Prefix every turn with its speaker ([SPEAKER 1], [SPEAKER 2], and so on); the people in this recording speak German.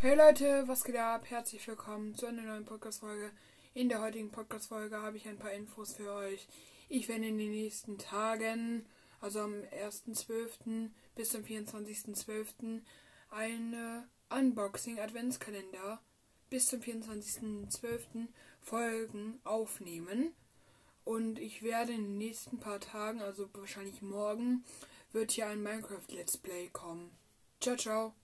[SPEAKER 1] Hey Leute, was geht ab? Herzlich willkommen zu einer neuen Podcast-Folge. In der heutigen Podcast-Folge habe ich ein paar Infos für euch. Ich werde in den nächsten Tagen, also am 1.12. bis zum 24.12., eine Unboxing-Adventskalender bis zum 24.12. Folgen aufnehmen. Und ich werde in den nächsten paar Tagen, also wahrscheinlich morgen, wird hier ein Minecraft Let's Play kommen. Ciao, ciao.